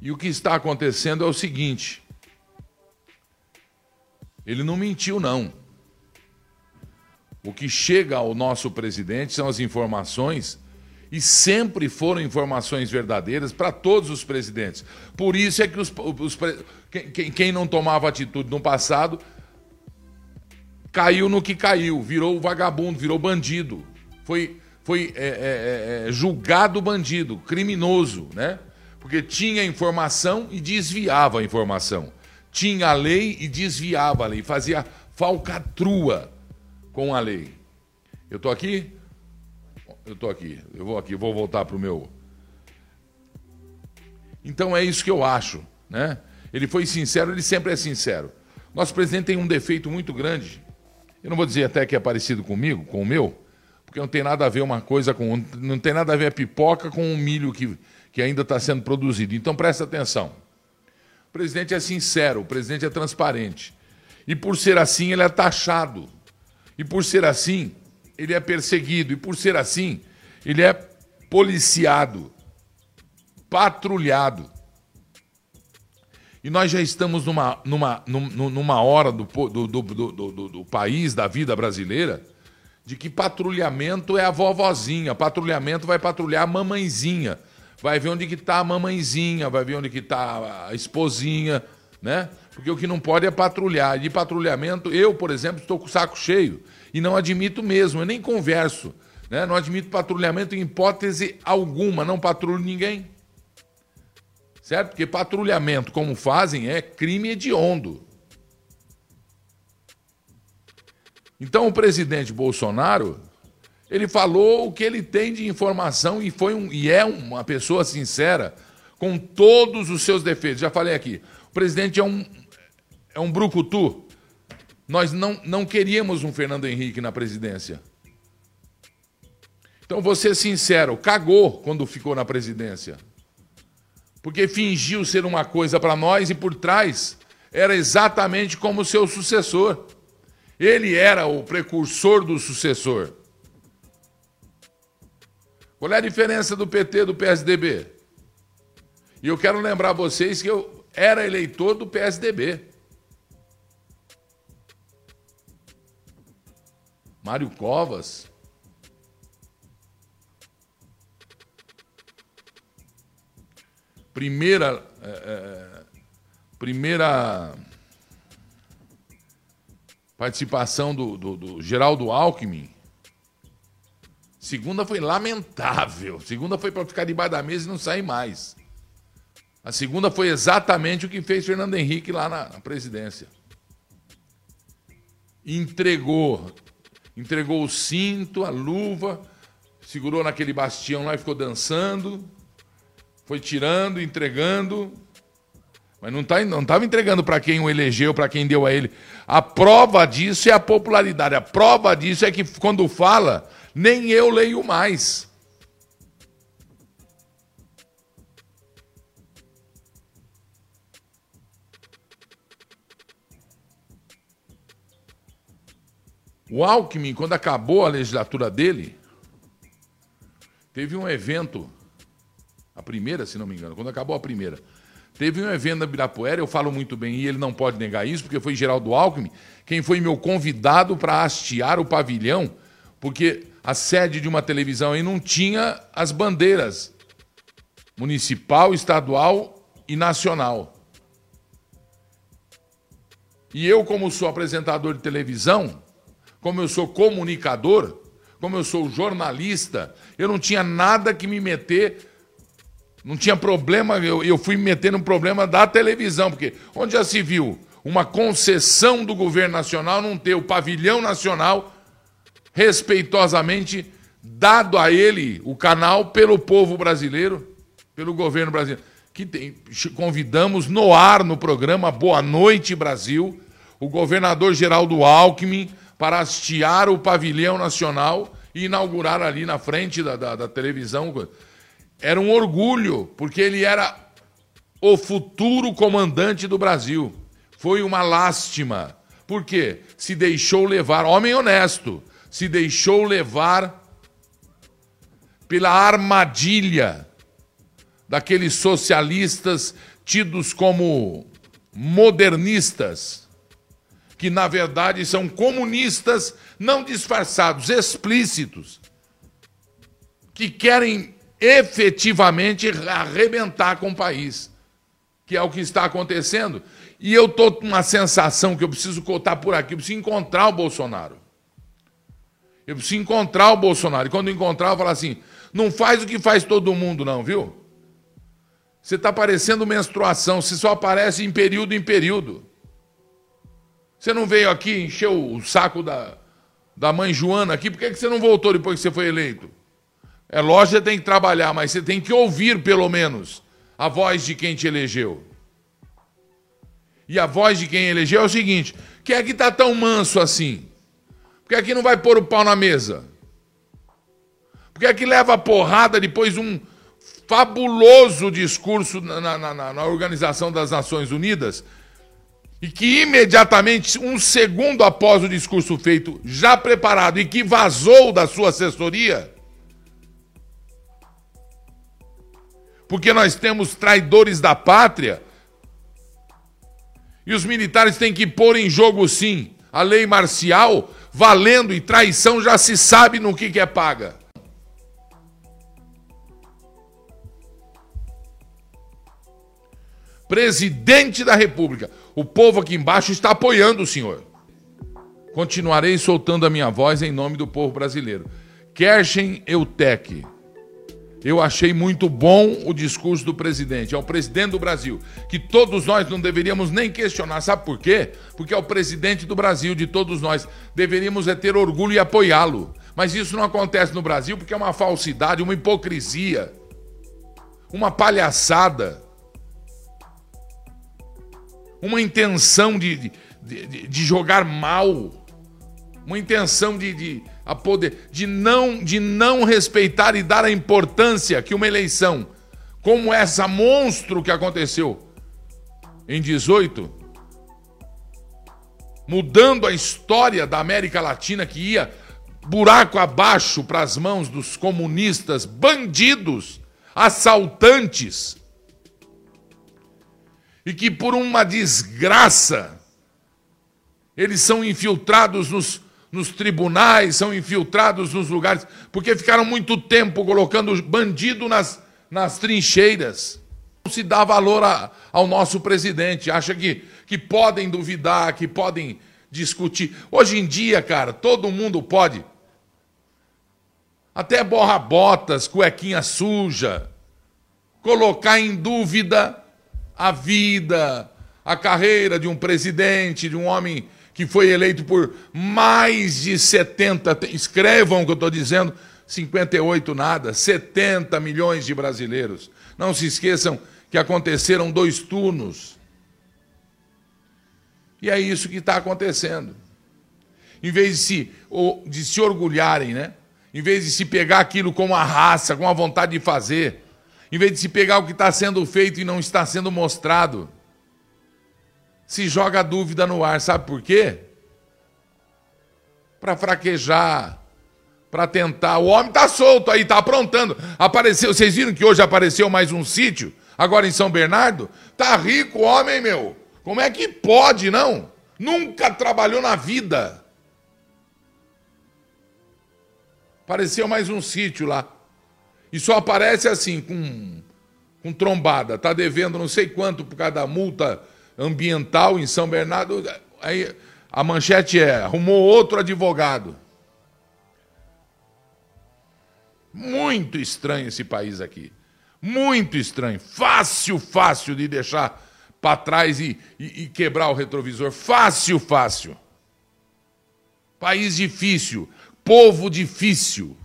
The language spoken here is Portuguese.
E o que está acontecendo é o seguinte: ele não mentiu, não. O que chega ao nosso presidente são as informações e sempre foram informações verdadeiras para todos os presidentes. Por isso é que os, os quem, quem, não tomava atitude no passado caiu no que caiu, virou vagabundo, virou bandido, foi, foi é, é, é, é julgado bandido, criminoso, né? Porque tinha informação e desviava a informação. Tinha a lei e desviava a lei, fazia falcatrua com a lei. Eu estou aqui? Eu estou aqui. Eu vou aqui, vou voltar para o meu. Então é isso que eu acho, né? Ele foi sincero, ele sempre é sincero. Nosso presidente tem um defeito muito grande. Eu não vou dizer até que é parecido comigo, com o meu, porque não tem nada a ver uma coisa com. Não tem nada a ver a pipoca com o milho que, que ainda está sendo produzido. Então presta atenção. O presidente é sincero, o presidente é transparente. E por ser assim, ele é taxado. E por ser assim, ele é perseguido, e por ser assim, ele é policiado, patrulhado. E nós já estamos numa, numa, numa hora do, do, do, do, do país, da vida brasileira, de que patrulhamento é a vovozinha, patrulhamento vai patrulhar a mamãezinha, vai ver onde que está a mamãezinha, vai ver onde que está a esposinha, né? Porque o que não pode é patrulhar. De patrulhamento, eu, por exemplo, estou com o saco cheio. E não admito mesmo, eu nem converso. Né? Não admito patrulhamento em hipótese alguma, não patrulho ninguém. Certo? Porque patrulhamento, como fazem, é crime hediondo. Então o presidente Bolsonaro, ele falou o que ele tem de informação e foi um, e é uma pessoa sincera com todos os seus defeitos. Já falei aqui. O presidente é um é um brucutu. Nós não, não queríamos um Fernando Henrique na presidência. Então, vou ser sincero, cagou quando ficou na presidência. Porque fingiu ser uma coisa para nós e por trás era exatamente como o seu sucessor. Ele era o precursor do sucessor. Qual é a diferença do PT do PSDB? E eu quero lembrar vocês que eu era eleitor do PSDB. Mário Covas. Primeira, é, é, primeira participação do, do, do Geraldo Alckmin. Segunda foi lamentável. Segunda foi para ficar debaixo da mesa e não sair mais. A segunda foi exatamente o que fez Fernando Henrique lá na, na presidência. Entregou entregou o cinto, a luva, segurou naquele bastião lá e ficou dançando, foi tirando, entregando, mas não tá, estava entregando para quem o elegeu, para quem deu a ele. A prova disso é a popularidade. A prova disso é que quando fala, nem eu leio mais. O Alckmin, quando acabou a legislatura dele, teve um evento, a primeira, se não me engano, quando acabou a primeira, teve um evento na Birapuera, eu falo muito bem, e ele não pode negar isso, porque foi Geraldo Alckmin quem foi meu convidado para hastear o pavilhão, porque a sede de uma televisão aí não tinha as bandeiras municipal, estadual e nacional. E eu, como sou apresentador de televisão, como eu sou comunicador, como eu sou jornalista, eu não tinha nada que me meter. Não tinha problema, eu, eu fui me meter no problema da televisão, porque onde já se viu uma concessão do governo nacional não ter o pavilhão nacional respeitosamente dado a ele o canal pelo povo brasileiro, pelo governo brasileiro. Que tem, convidamos no ar no programa Boa Noite Brasil, o governador Geraldo Alckmin, para hastear o pavilhão nacional e inaugurar ali na frente da, da, da televisão. Era um orgulho, porque ele era o futuro comandante do Brasil. Foi uma lástima. Por quê? Se deixou levar, homem honesto, se deixou levar pela armadilha daqueles socialistas tidos como modernistas, que na verdade são comunistas não disfarçados, explícitos, que querem efetivamente arrebentar com o país, que é o que está acontecendo. E eu estou com uma sensação que eu preciso estar por aqui, eu preciso encontrar o Bolsonaro. Eu preciso encontrar o Bolsonaro. E quando encontrar, eu falo assim: não faz o que faz todo mundo, não, viu? Você está parecendo menstruação, você só aparece em período em período. Você não veio aqui encher o saco da, da mãe Joana aqui, por que, que você não voltou depois que você foi eleito? É lógico que você tem que trabalhar, mas você tem que ouvir, pelo menos, a voz de quem te elegeu. E a voz de quem elegeu é o seguinte: quem é que está tão manso assim? Por que é que não vai pôr o pau na mesa? Por que é que leva a porrada depois de um fabuloso discurso na, na, na, na Organização das Nações Unidas e que imediatamente, um segundo após o discurso feito, já preparado e que vazou da sua assessoria, porque nós temos traidores da pátria, e os militares têm que pôr em jogo, sim, a lei marcial, valendo e traição já se sabe no que, que é paga. presidente da República. O povo aqui embaixo está apoiando o senhor. Continuarei soltando a minha voz em nome do povo brasileiro. Kershen Eutec. Eu achei muito bom o discurso do presidente. É o presidente do Brasil. Que todos nós não deveríamos nem questionar. Sabe por quê? Porque é o presidente do Brasil, de todos nós. Deveríamos é ter orgulho e apoiá-lo. Mas isso não acontece no Brasil porque é uma falsidade, uma hipocrisia, uma palhaçada uma intenção de, de, de, de jogar mal, uma intenção de, de, a poder, de, não, de não respeitar e dar a importância que uma eleição como essa monstro que aconteceu em 18, mudando a história da América Latina que ia buraco abaixo para as mãos dos comunistas, bandidos, assaltantes e que por uma desgraça eles são infiltrados nos, nos tribunais, são infiltrados nos lugares, porque ficaram muito tempo colocando bandido nas, nas trincheiras. Não se dá valor a, ao nosso presidente, acha que, que podem duvidar, que podem discutir. Hoje em dia, cara, todo mundo pode. Até borra-botas, cuequinha suja, colocar em dúvida a vida, a carreira de um presidente, de um homem que foi eleito por mais de 70, escrevam o que eu estou dizendo, 58 nada, 70 milhões de brasileiros. Não se esqueçam que aconteceram dois turnos. E é isso que está acontecendo. Em vez de se, de se orgulharem, né? em vez de se pegar aquilo com a raça, com a vontade de fazer, em vez de se pegar o que está sendo feito e não está sendo mostrado, se joga a dúvida no ar. Sabe por quê? Para fraquejar, para tentar. O homem está solto aí, está aprontando. Apareceu, vocês viram que hoje apareceu mais um sítio, agora em São Bernardo? Tá rico o homem, meu. Como é que pode, não? Nunca trabalhou na vida. Apareceu mais um sítio lá. E só aparece assim, com, com trombada. Está devendo não sei quanto por causa da multa ambiental em São Bernardo. Aí a manchete é: arrumou outro advogado. Muito estranho esse país aqui. Muito estranho. Fácil, fácil de deixar para trás e, e, e quebrar o retrovisor. Fácil, fácil. País difícil. Povo difícil.